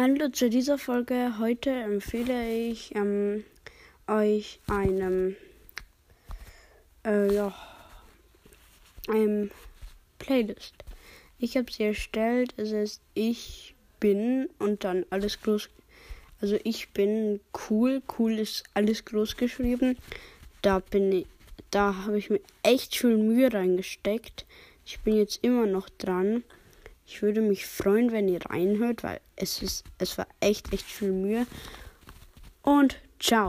Hallo zu dieser Folge. Heute empfehle ich ähm, euch einem äh, ja, einem Playlist. Ich habe sie erstellt. Es ist ich bin und dann alles groß. Also ich bin cool. Cool ist alles groß geschrieben. Da bin ich. Da habe ich mir echt viel Mühe reingesteckt. Ich bin jetzt immer noch dran. Ich würde mich freuen, wenn ihr reinhört, weil es ist, es war echt, echt viel Mühe. Und ciao.